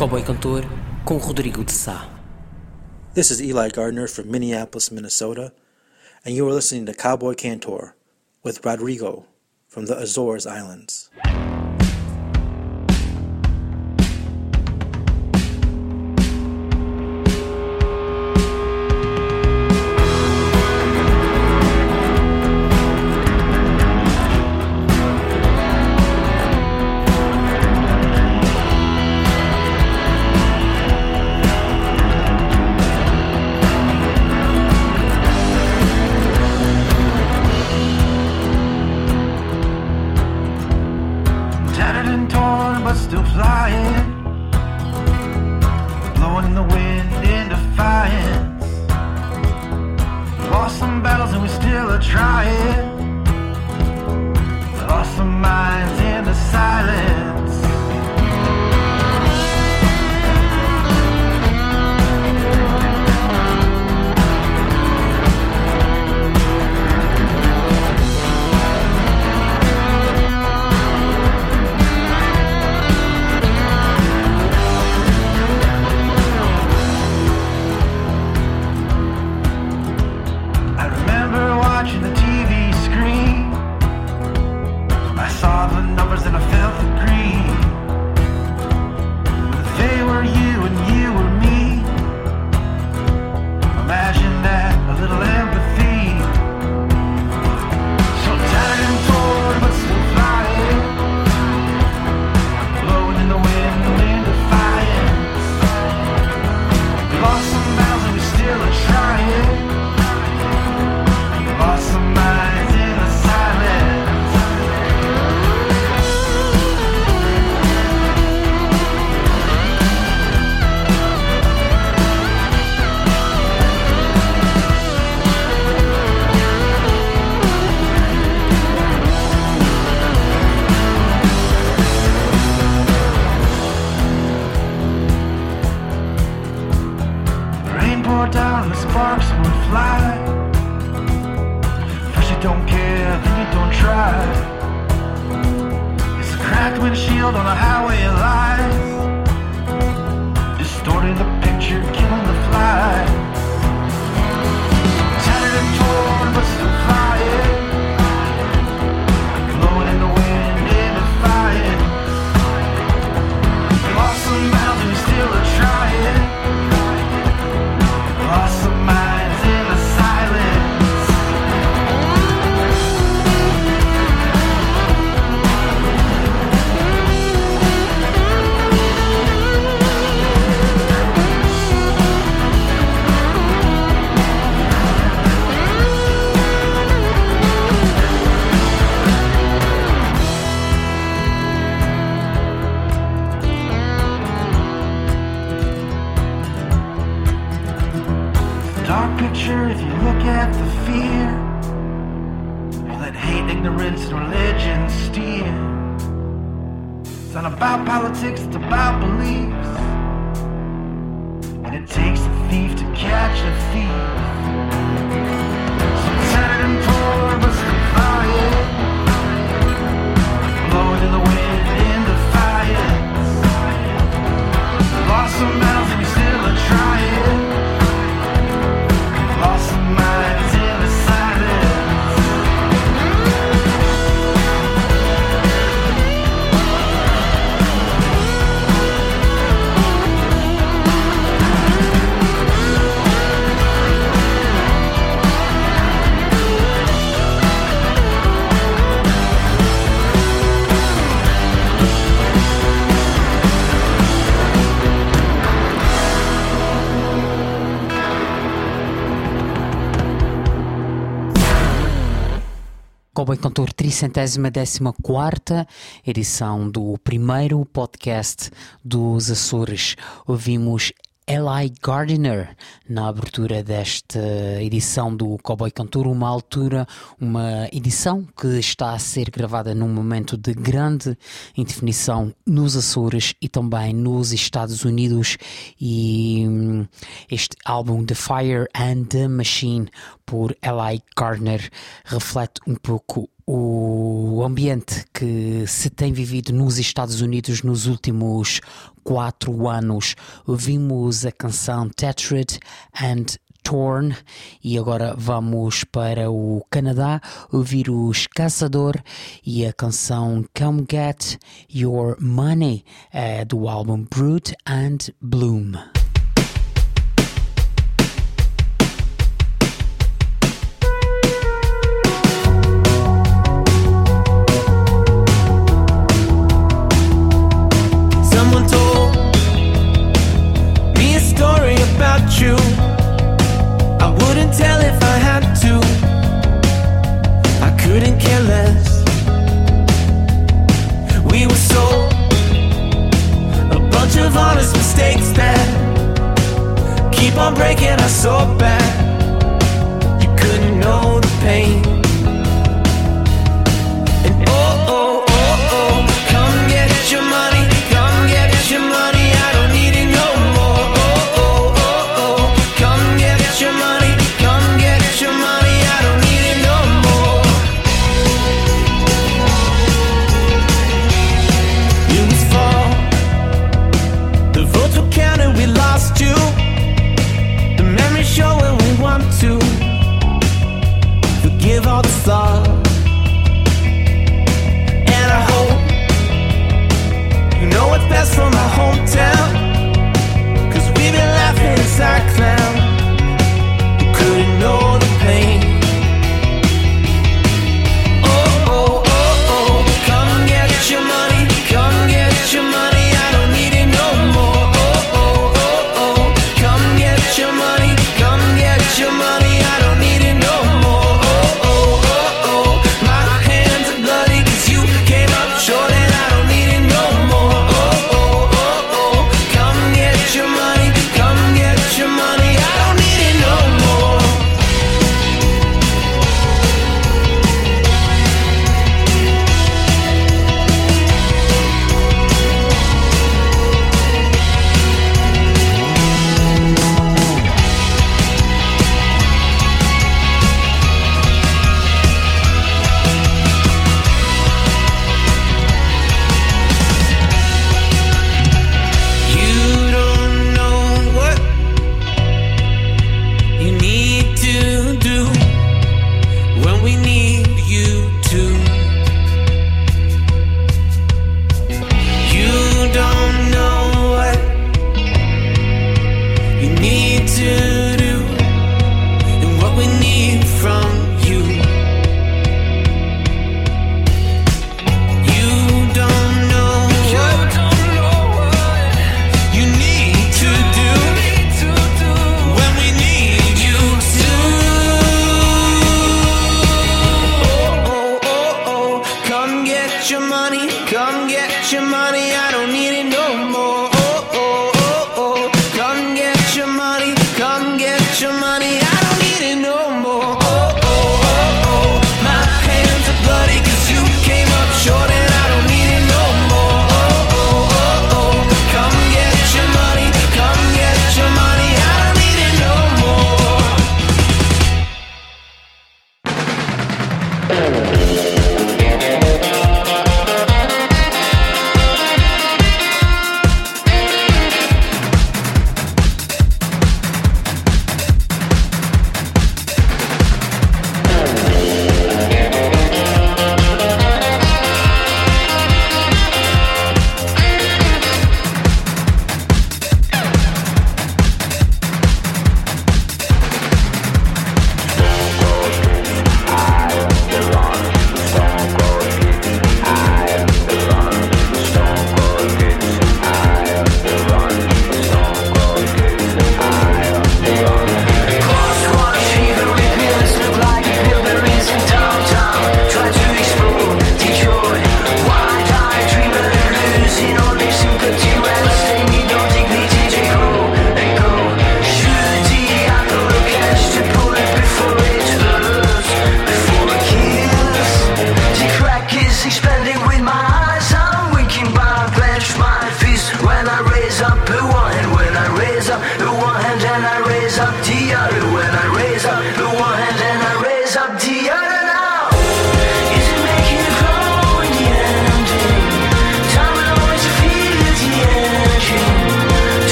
Cowboy Cantor com Rodrigo de Sá. This is Eli Gardner from Minneapolis, Minnesota, and you are listening to Cowboy Cantor with Rodrigo from the Azores Islands. The down the sparks would fly. First you don't care, then you don't try. It's a cracked windshield on a highway of lies. Distorting the picture, killing the fly. Not about politics, it's about beliefs. And it takes a thief to catch a thief. Cowboy Cantor, tricentésima décima quarta edição do primeiro podcast dos Açores. Ouvimos Eli Gardiner na abertura desta edição do Cowboy Cantor, uma altura, uma edição que está a ser gravada num momento de grande indefinição nos Açores e também nos Estados Unidos. E hum, este álbum The Fire and the Machine por Eli Gardner reflete um pouco o ambiente que se tem vivido nos Estados Unidos nos últimos quatro anos. Ouvimos a canção Tethered and Torn e agora vamos para o Canadá ouvir os Caçador e a canção Come Get Your Money é do álbum Brute and Bloom. so bad.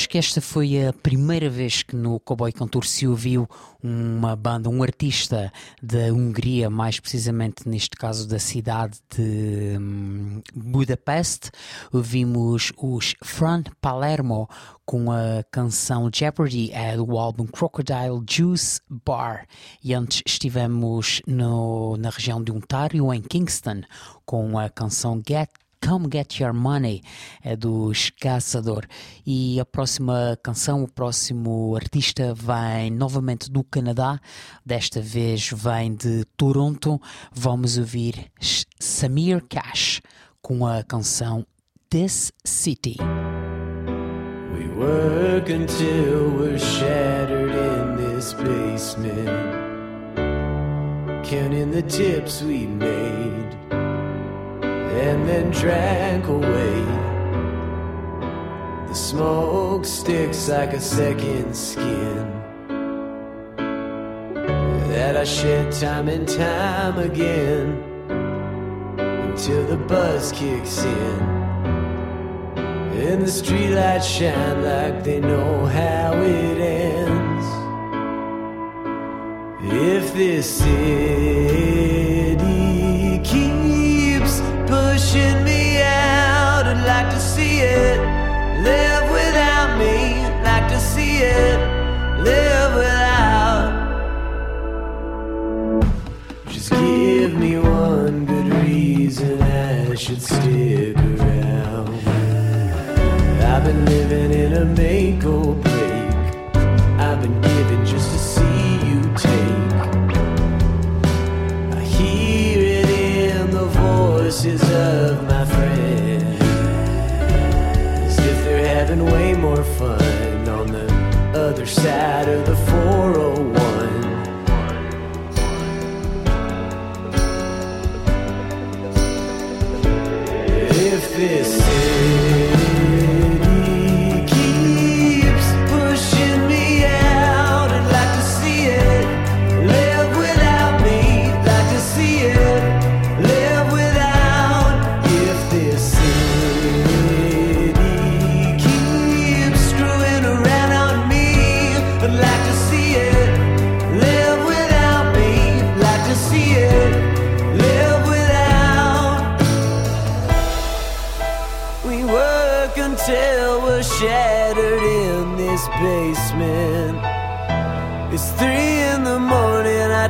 Acho que esta foi a primeira vez que no Cowboy Contour se ouviu uma banda, um artista da Hungria, mais precisamente neste caso da cidade de hum, Budapeste. Ouvimos os Fran Palermo com a canção Jeopardy é do álbum Crocodile Juice Bar. E antes estivemos no- na região de Ontário, em Kingston, com a canção Get Come Get Your Money é dos Caçador. E a próxima canção, o próximo artista vem novamente do Canadá, desta vez vem de Toronto. Vamos ouvir Samir Cash com a canção This City. We work until we're shattered in this basement. Counting the tips we made and then drank away. The smoke sticks like a second skin that I shed time and time again until the buzz kicks in. And the streetlights shine like they know how it ends. If this city pushing me out, I'd like to see it live without me. Like to see it live without. Just give me one good reason I should stick around. I've been living in a make or break. I've been given just to see you take. Voices of my friends. As if they're having way more fun on the other side of the 401.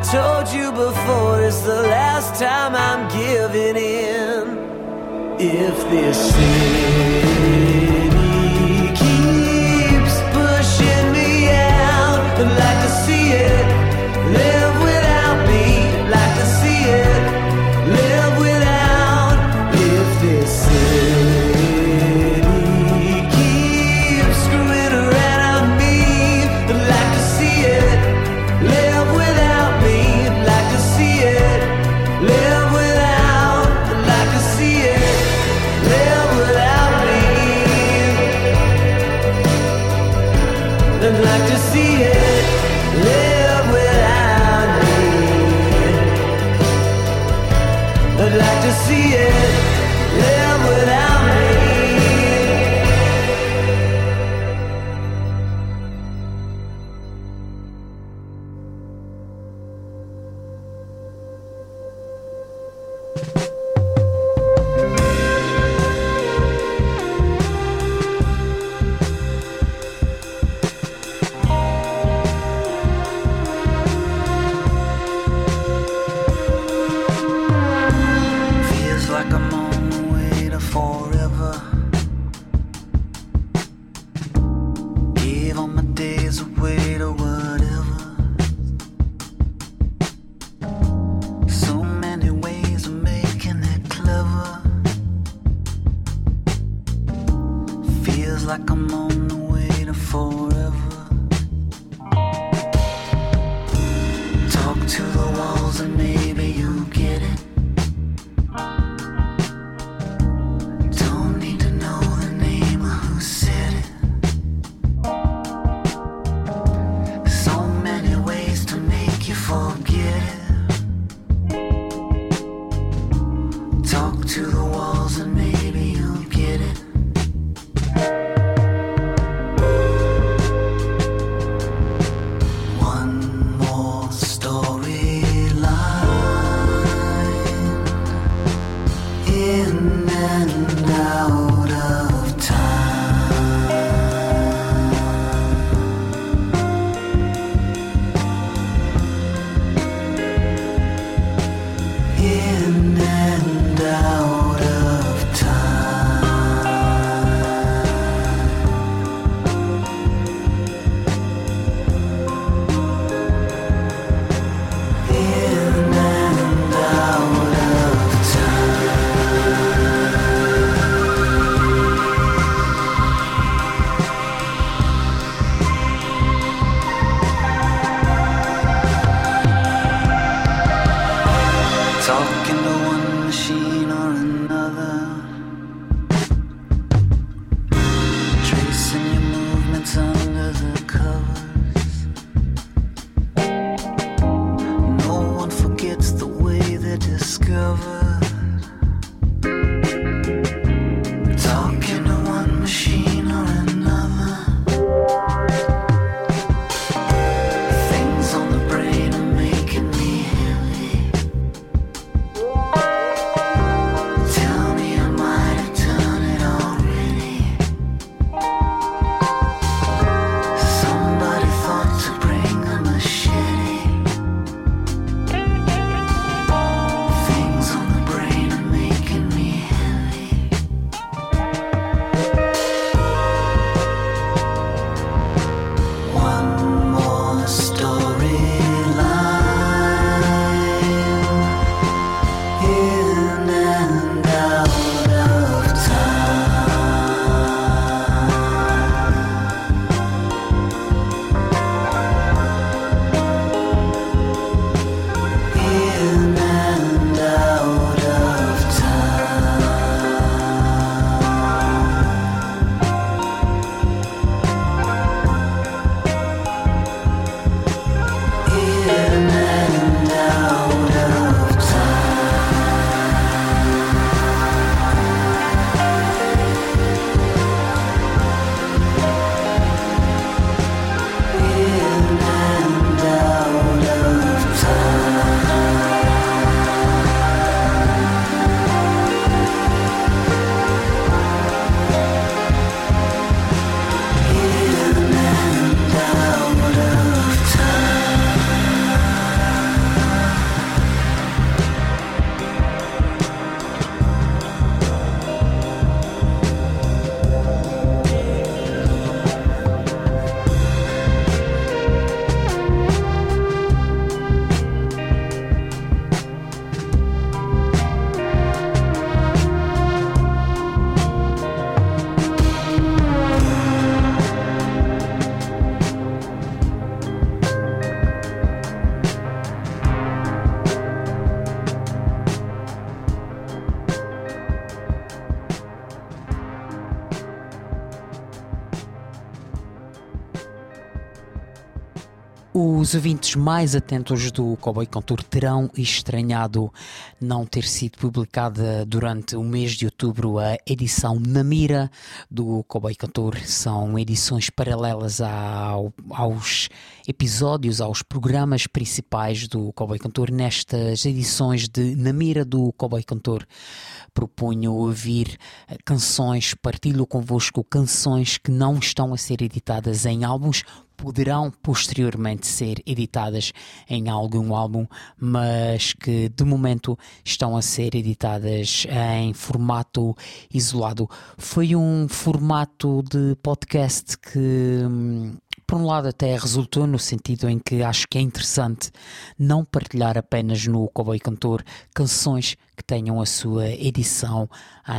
Told you before, it's the last time I'm giving in. If this city keeps pushing me out, I'd like to see it live Os ouvintes mais atentos do Cowboy Contour terão estranhado não ter sido publicada durante o mês de outubro a edição na mira do Cowboy Contour. São edições paralelas ao, aos episódios, aos programas principais do Cowboy Contour. Nestas edições de na mira do Cowboy Contour, proponho ouvir eh, canções, partilho convosco canções que não estão a ser editadas em álbuns poderão posteriormente ser editadas em algum álbum, mas que de momento estão a ser editadas em formato isolado. Foi um formato de podcast que. hum, por um lado até resultou no sentido em que acho que é interessante não partilhar apenas no Cowboy Cantor canções que tenham a sua edição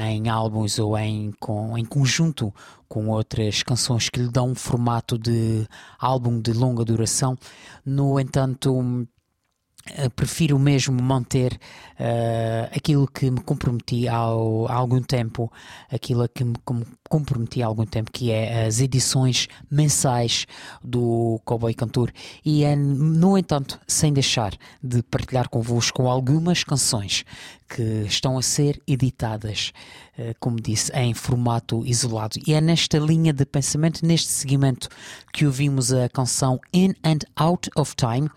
em álbuns ou em, com, em conjunto com outras canções que lhe dão um formato de álbum de longa duração. No entanto, prefiro mesmo manter uh, aquilo que me comprometi ao, há algum tempo, aquilo que me com- comprometi há algum tempo, que é as edições mensais do Cowboy Cantor. E é, no entanto, sem deixar de partilhar convosco algumas canções que estão a ser editadas, uh, como disse, em formato isolado. E é nesta linha de pensamento, neste segmento, que ouvimos a canção In and Out of Time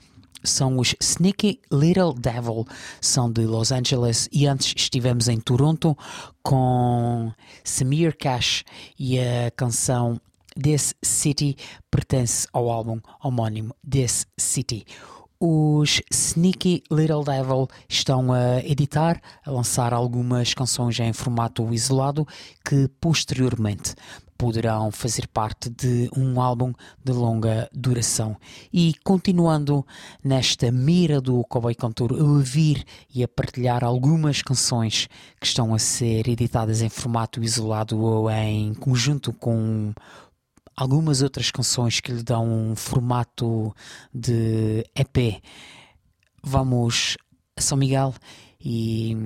são os Sneaky Little Devil, são de Los Angeles e antes estivemos em Toronto com Samir Cash e a canção This City pertence ao álbum homónimo This City. Os Sneaky Little Devil estão a editar, a lançar algumas canções em formato isolado que posteriormente poderão fazer parte de um álbum de longa duração. E continuando nesta mira do Cowboy Cantor, a ouvir e a partilhar algumas canções que estão a ser editadas em formato isolado ou em conjunto com algumas outras canções que lhe dão um formato de EP. Vamos a São Miguel e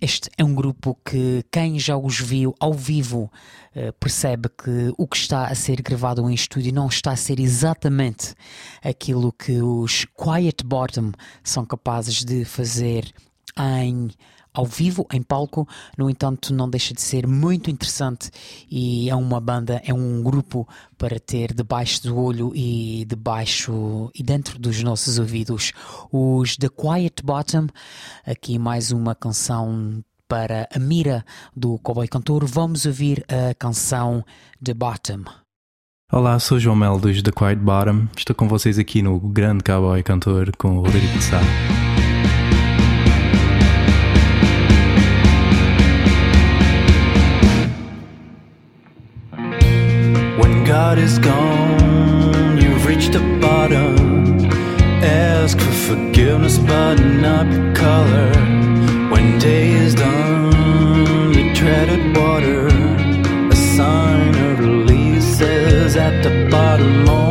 este é um grupo que quem já os viu ao vivo eh, percebe que o que está a ser gravado em estúdio não está a ser exatamente aquilo que os Quiet Bottom são capazes de fazer em ao vivo, em palco, no entanto, não deixa de ser muito interessante e é uma banda, é um grupo para ter debaixo do olho e debaixo e dentro dos nossos ouvidos. Os The Quiet Bottom, aqui mais uma canção para a mira do Cowboy Cantor. Vamos ouvir a canção The Bottom. Olá, sou João Mel dos The Quiet Bottom. Estou com vocês aqui no Grande Cowboy Cantor com o Rodrigo Sá. God is gone, you've reached the bottom. Ask for forgiveness, but not your color. When day is done, you treaded water. A sign of release is at the bottom.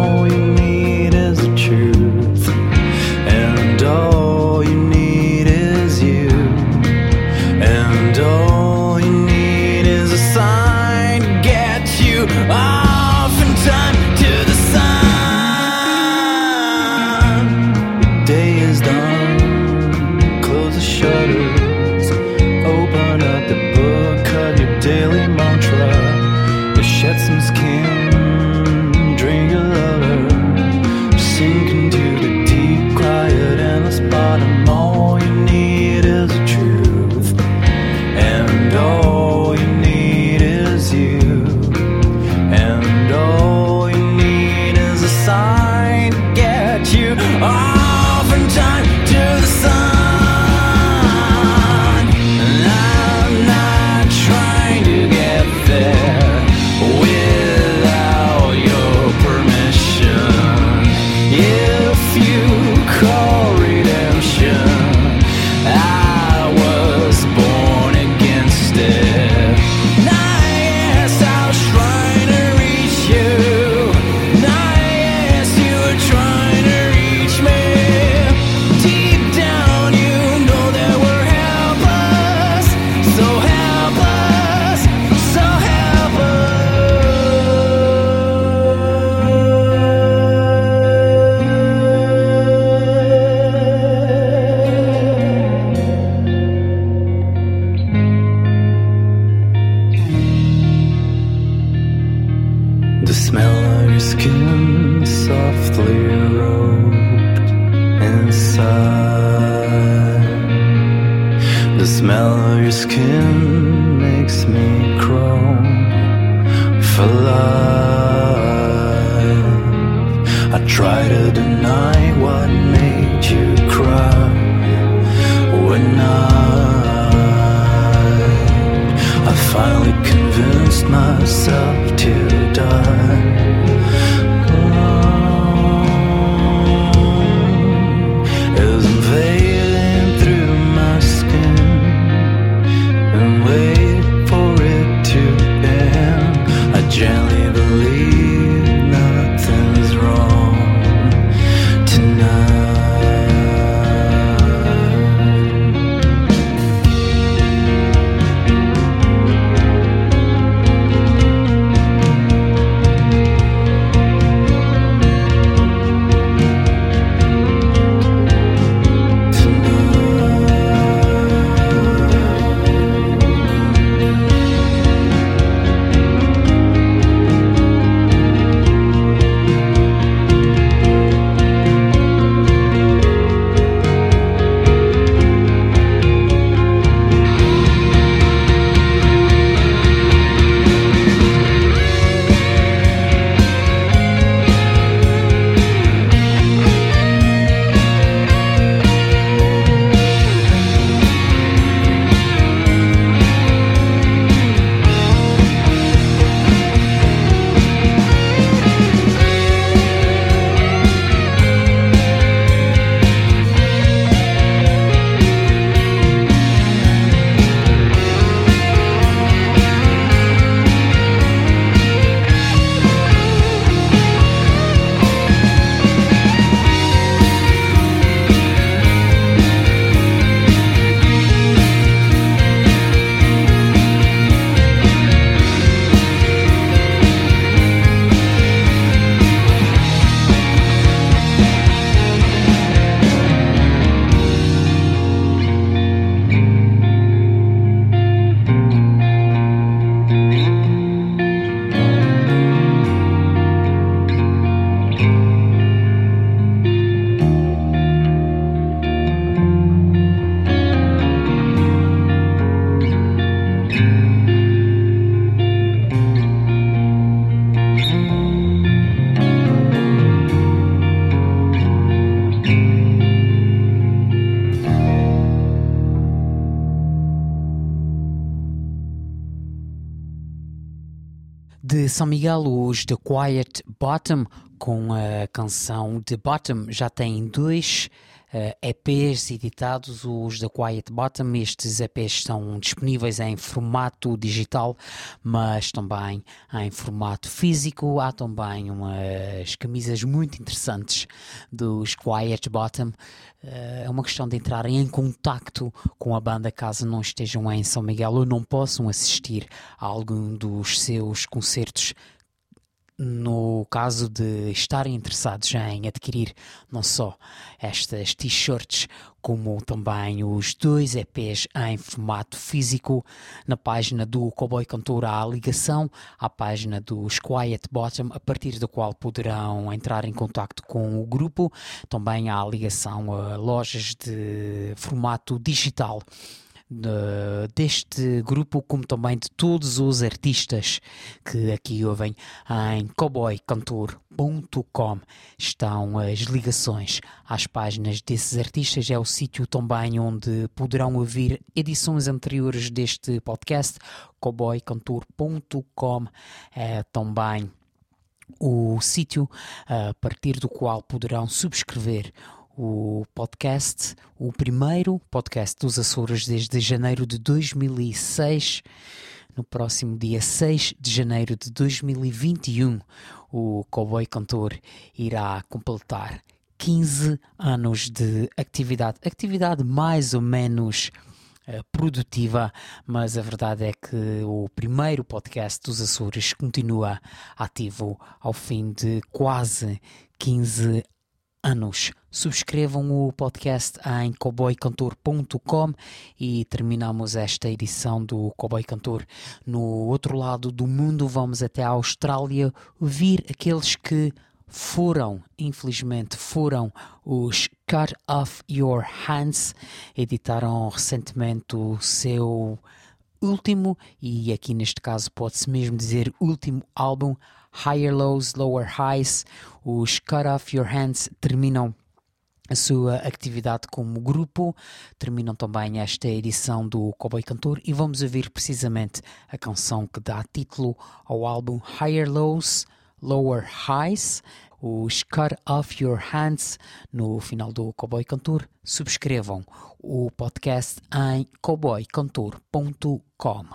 De São Miguel, os The Quiet Bottom, com a canção The Bottom, já têm dois EPs editados, os The Quiet Bottom. Estes EPs estão disponíveis em formato digital, mas também em formato físico. Há também umas camisas muito interessantes dos Quiet Bottom. Eh, é uma questão de entrarem em contacto com a banda caso não estejam em São Miguel ou não possam assistir a algum dos seus concertos no caso de estarem interessados em adquirir não só estas t-shirts, como também os dois EPs em formato físico, na página do Cowboy Cantor há a ligação à página dos Quiet Bottom, a partir da qual poderão entrar em contato com o grupo. Também há a ligação a lojas de formato digital de- deste grupo, como também de todos os artistas que aqui ouvem em cowboycantor.com estão as ligações às páginas desses artistas. É o sítio também onde poderão ouvir edições anteriores deste podcast. cowboycantor.com é também o sítio a partir do qual poderão subscrever o podcast, o primeiro podcast dos Açores desde janeiro de 2006. No próximo dia 6 de janeiro de 2021, o Cowboy Cantor irá completar 15 anos de atividade. Atividade mais ou menos eh, produtiva, mas a verdade é que o primeiro podcast dos Açores continua ativo ao fim de quase 15 anos. Subscrevam o podcast em cowboycantor.com e terminamos esta edição do Cowboy Cantor. No outro lado do mundo, vamos até a Austrália ouvir aqueles que foram, infelizmente, foram os Cut Off Your Hands. Editaram recentemente o seu último, e aqui neste caso pode-se mesmo dizer último álbum, Higher Lows, Lower Highs. Os Cut Off Your Hands terminam a sua atividade como grupo. Terminam também esta edição do Cowboy Cantor e vamos ouvir precisamente a canção que dá título ao álbum Higher Lows, Lower Highs, os Cut Off Your Hands no final do Cowboy Cantor. Subscrevam o podcast em cowboycantor.com.